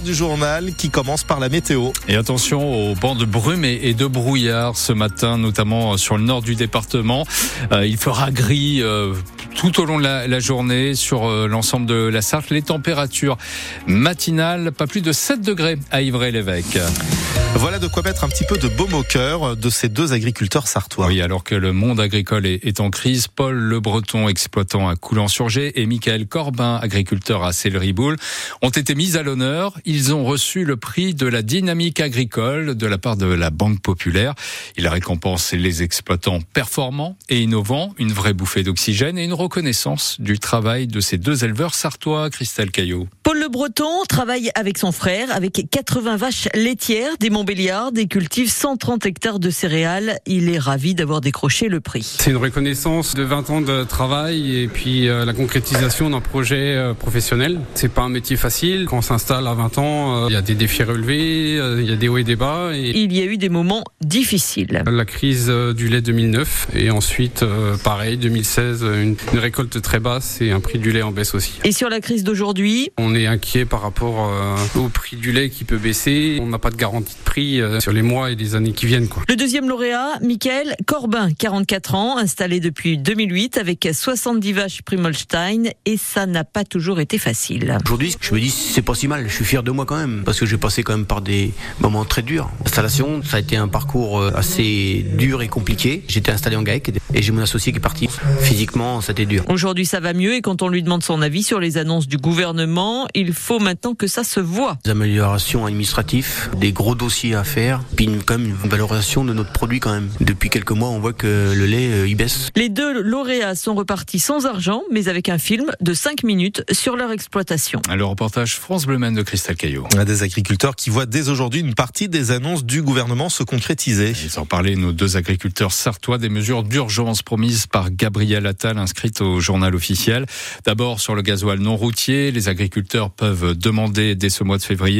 du journal qui commence par la météo. Et attention aux bancs de brume et de brouillard ce matin, notamment sur le nord du département. Euh, il fera gris euh, tout au long de la, journée sur euh, l'ensemble de la Sarthe. Les températures matinales, pas plus de 7 degrés à Ivray-l'Évêque. Voilà de quoi mettre un petit peu de baume au cœur de ces deux agriculteurs sartois. Oui, alors que le monde agricole est, en crise, Paul Le Breton, exploitant à Coulan-sur-Gé, et Michael Corbin, agriculteur à Céleriboul, ont été mis à l'honneur. Ils ont reçu le prix de la dynamique agricole de la part de la Banque Populaire. Il récompense les exploitants performants et innovants, une vraie bouffée d'oxygène et une reconnaissance du travail de ces deux éleveurs sartois, Christelle Caillot. Paul Le Breton travaille avec son frère, avec 80 vaches laitières, des Montbéliards, des cultive 130 hectares de céréales. Il est ravi d'avoir décroché le prix. C'est une reconnaissance de 20 ans de travail et puis euh, la concrétisation d'un projet euh, professionnel. C'est pas un métier facile. Quand on s'installe à 20 ans, euh, il y a des défis relevés, il y a des hauts et des bas. Et... Il y a eu des moments difficiles. La crise du lait 2009 et ensuite, pareil, 2016, une, une, récolte très basse et un prix du lait en baisse aussi. Et sur la crise d'aujourd'hui? On est inquiet par rapport au prix du lait qui peut baisser. On n'a pas de garantie de prix sur les mois et les années qui viennent. Quoi. Le deuxième lauréat, Michael Corbin, 44 ans, installé depuis 2008 avec 70 vaches Primolstein et ça n'a pas toujours été facile. Aujourd'hui, je me dis c'est pas si mal, je suis fier de moi quand même parce que j'ai passé quand même par des moments très durs. L'installation, ça a été un parcours euh, assez dur et compliqué. J'étais installé en GAEC et j'ai mon associé qui est parti. Physiquement, c'était dur. Aujourd'hui, ça va mieux et quand on lui demande son avis sur les annonces du gouvernement, il faut maintenant que ça se voit. Des améliorations administratives, des gros dossiers à faire, puis quand même une valorisation de notre produit quand même. Depuis quelques mois, on voit que le lait euh, il baisse. Les deux lauréats sont repartis sans argent, mais avec un film de 5 minutes sur leur exploitation. Le reportage France Bleu de Christelle Caillot. Des agriculteurs qui voient dès aujourd'hui une partie des annonces du gouvernement se concrétiser. Ils en parlaient, nos deux agriculteurs sartois, des mesures d'urgence promises par Gabriel Attal inscrites au journal officiel. D'abord, sur le gasoil non routier, les agriculteurs peuvent demander dès ce mois de février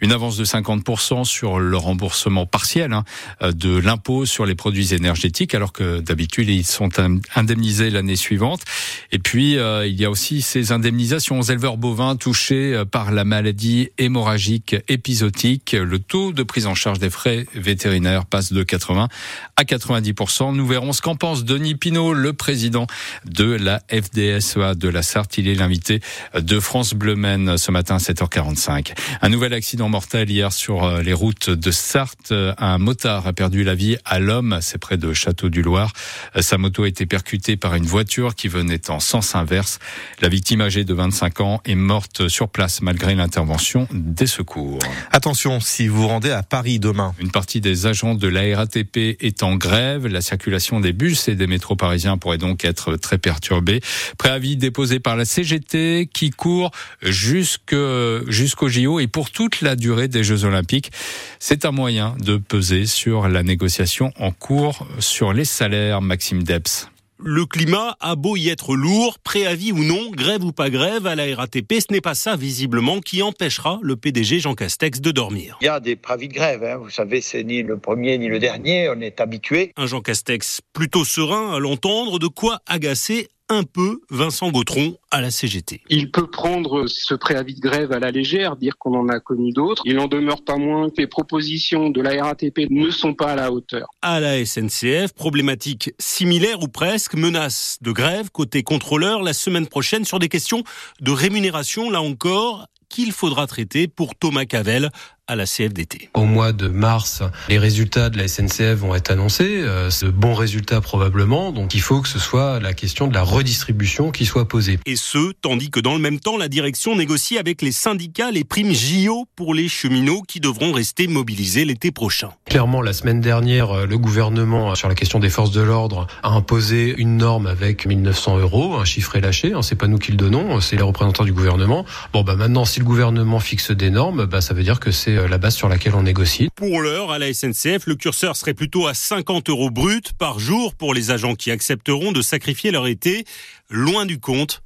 une avance de 50% sur le remboursement partiel hein, de l'impôt sur les produits énergétiques, alors que d'habitude ils sont indemnisés l'année suivante. Et puis euh, il y a aussi ces indemnisations aux éleveurs bovins touchés euh, par la maladie hémorragique épisodique. Le taux de prise en charge des frais vétérinaires passe de 80 à 90 Nous verrons ce qu'en pense Denis Pinault, le président de la FDSEA de la Sarthe. Il est l'invité de France Bleu Maine ce matin à 7h45. Un nouvel accident mortel hier sur euh, les routes de Sarthe. Un motard a perdu la vie à l'homme, c'est près de Château-du-Loir. Sa moto a été percutée par une voiture qui venait en sens inverse. La victime âgée de 25 ans est morte sur place malgré l'intervention des secours. Attention, si vous rendez à Paris demain. Une partie des agents de la RATP est en grève. La circulation des bus et des métros parisiens pourrait donc être très perturbée. Préavis déposé par la CGT qui court jusqu'au JO et pour toute la durée des Jeux Olympiques. C'est un moyen de peser sur la négociation en cours sur les salaires, Maxime Debs. Le climat a beau y être lourd, préavis ou non, grève ou pas grève à la RATP, ce n'est pas ça visiblement qui empêchera le PDG Jean Castex de dormir. Il y a des préavis de grève, hein. vous savez, c'est ni le premier ni le dernier, on est habitué. Un Jean Castex plutôt serein à l'entendre, de quoi agacer un peu Vincent Gautron à la CGT. Il peut prendre ce préavis de grève à la légère, dire qu'on en a connu d'autres. Il n'en demeure pas moins que les propositions de la RATP ne sont pas à la hauteur. À la SNCF, problématique similaire ou presque, menace de grève côté contrôleur la semaine prochaine sur des questions de rémunération, là encore, qu'il faudra traiter pour Thomas Cavel, à la CFDT. Au mois de mars, les résultats de la SNCF vont être annoncés, euh, ce bons résultats probablement, donc il faut que ce soit la question de la redistribution qui soit posée. Et ce, tandis que dans le même temps, la direction négocie avec les syndicats les primes JO pour les cheminots qui devront rester mobilisés l'été prochain. Clairement, la semaine dernière, euh, le gouvernement, sur la question des forces de l'ordre, a imposé une norme avec 1900 euros, un chiffre est lâché, hein, c'est pas nous qui le donnons, c'est les représentants du gouvernement. Bon, bah maintenant, si le gouvernement fixe des normes, bah ça veut dire que c'est euh, la base sur laquelle on négocie. Pour l'heure, à la SNCF, le curseur serait plutôt à 50 euros brut par jour pour les agents qui accepteront de sacrifier leur été. Loin du compte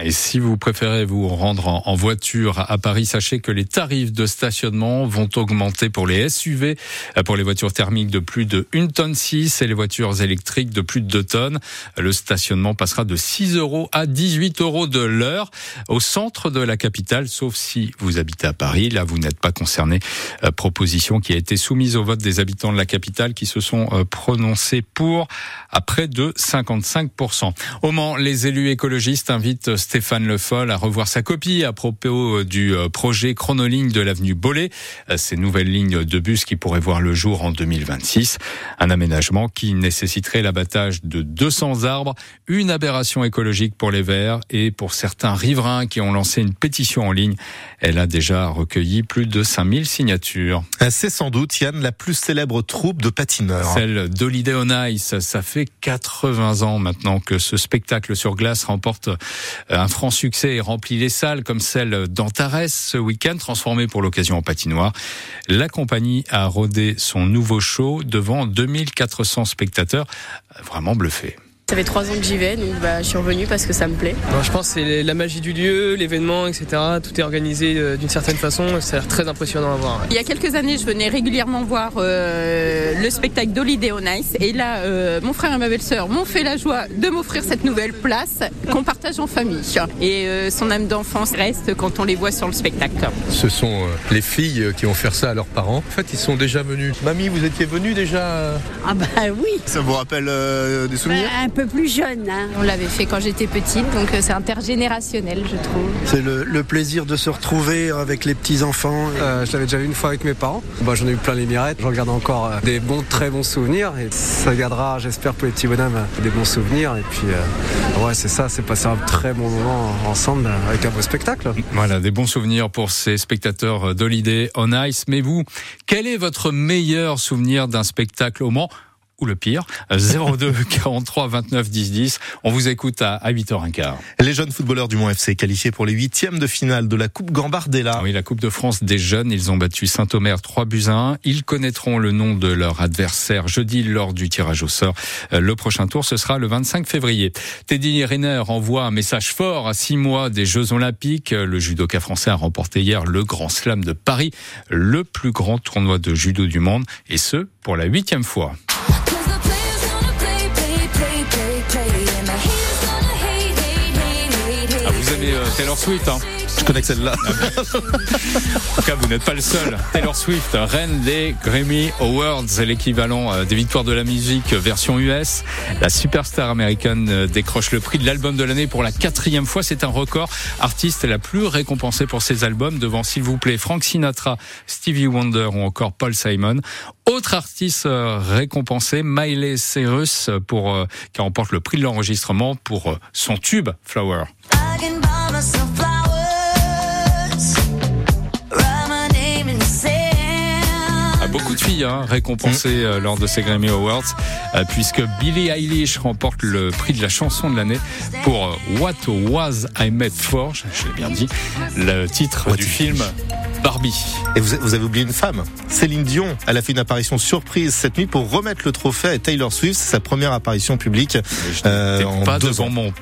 Et si vous préférez vous rendre en voiture à Paris, sachez que les tarifs de stationnement vont augmenter pour les SUV, pour les voitures thermiques de plus de 1 tonne 6 et les voitures électriques de plus de 2 tonnes. Le stationnement passera de 6 euros à 18 euros de l'heure au centre de la capitale, sauf si vous habitez à Paris. Là, vous n'êtes pas concerné. Euh, proposition qui a été soumise au vote des habitants de la capitale qui se sont euh, prononcés pour à près de 55%. Au Mans, les élus écologistes invitent Stéphane Le Foll à revoir sa copie à propos euh, du projet chronoligne de l'avenue Bollé. Ces nouvelles lignes de bus qui pourraient voir le jour en 2026. Un aménagement qui nécessiterait l'abattage de 200 arbres, une aberration écologique pour les Verts et pour certains riverains qui ont lancé une pétition en ligne. Elle a déjà recueilli plus de 5000 signatures. C'est sans doute, Yann, la plus célèbre troupe de patineurs. Celle d'Holiday on Ice. Ça fait 80 ans maintenant que ce spectacle sur glace remporte euh, un franc succès et remplit les salles comme celle d'Antares ce week-end, transformée pour l'occasion en patinoire. La compagnie a rodé son nouveau show devant 2400 spectateurs, vraiment bluffés. Ça fait trois ans que j'y vais, donc bah, je suis revenu parce que ça me plaît. je pense que c'est la magie du lieu, l'événement, etc. Tout est organisé euh, d'une certaine façon, ça a l'air très impressionnant à voir. Il y a quelques années, je venais régulièrement voir euh, le spectacle d'Holiday on Ice. Et là, euh, mon frère et ma belle-sœur m'ont fait la joie de m'offrir cette nouvelle place qu'on partage en famille. Et son âme d'enfance reste quand on les voit sur le spectacle. Ce sont les filles qui ont fait ça à leurs parents. En fait, ils sont déjà venus. Mamie, vous étiez venue déjà Ah bah oui. Ça vous rappelle des souvenirs? Bah, peu plus jeune. Hein. On l'avait fait quand j'étais petite, donc euh, c'est intergénérationnel, je trouve. C'est le, plaisir de se retrouver avec les petits-enfants. Euh, je l'avais déjà vu une fois avec mes parents. Bah, J'en ai eu plein les mirettes. J'en garde encore euh, des bons, très bons souvenirs. Et ça gardera, j'espère, pour les petits bonhommes, des bons souvenirs. Et puis, ouais, c'est ça, c'est passer un très bon moment ensemble avec un beau spectacle. Voilà, des bons souvenirs pour ces spectateurs d'Holiday on Ice. Mais vous, quel est votre meilleur souvenir d'un spectacle au Mans ou le pire, 02 43 29 10 10. On vous écoute à, 8h15. Les jeunes footballeurs du Mont FC qualifiés pour les huitièmes de finale de la Coupe Gambardella. Oui, la Coupe de France des jeunes. Ils ont battu Saint-Omer 3 buts à 1. Ils connaîtront le nom de leur adversaire jeudi lors du tirage au sort. Euh, le prochain tour, ce sera le 25 février. Teddy Riner envoie un message fort à six mois des Jeux Olympiques. Le judoka français a remporté hier le Grand Slam de Paris, le plus grand tournoi de judo du monde, et ce, pour la huitième fois. Euh, Taylor Swift. Hein. Je connais celle-là. en tout cas, vous n'êtes pas le seul. Taylor Swift, reine des Grammy Awards, l'équivalent euh, des victoires de la musique version US. La superstar américaine euh, décroche le prix de l'album de l'année pour la quatrième fois. C'est un record. Artiste la plus récompensée pour ses albums devant, s'il vous plaît, Frank Sinatra, Stevie Wonder ou encore Paul Simon. Autre artiste récompensé, Miley Cyrus, pour, qui remporte le prix de l'enregistrement pour son tube Flower. Beaucoup de filles hein, récompensées euh, lors de ces Grammy Awards, euh, puisque Billie Eilish remporte le prix de la chanson de l'année pour euh, What Was I Made For, je l'ai bien dit, le titre du film Barbie. Et vous, vous, avez oublié une femme, Céline Dion. Elle a fait une apparition surprise cette nuit pour remettre le trophée à Taylor Swift. C'est sa première apparition publique euh, en pas devant mon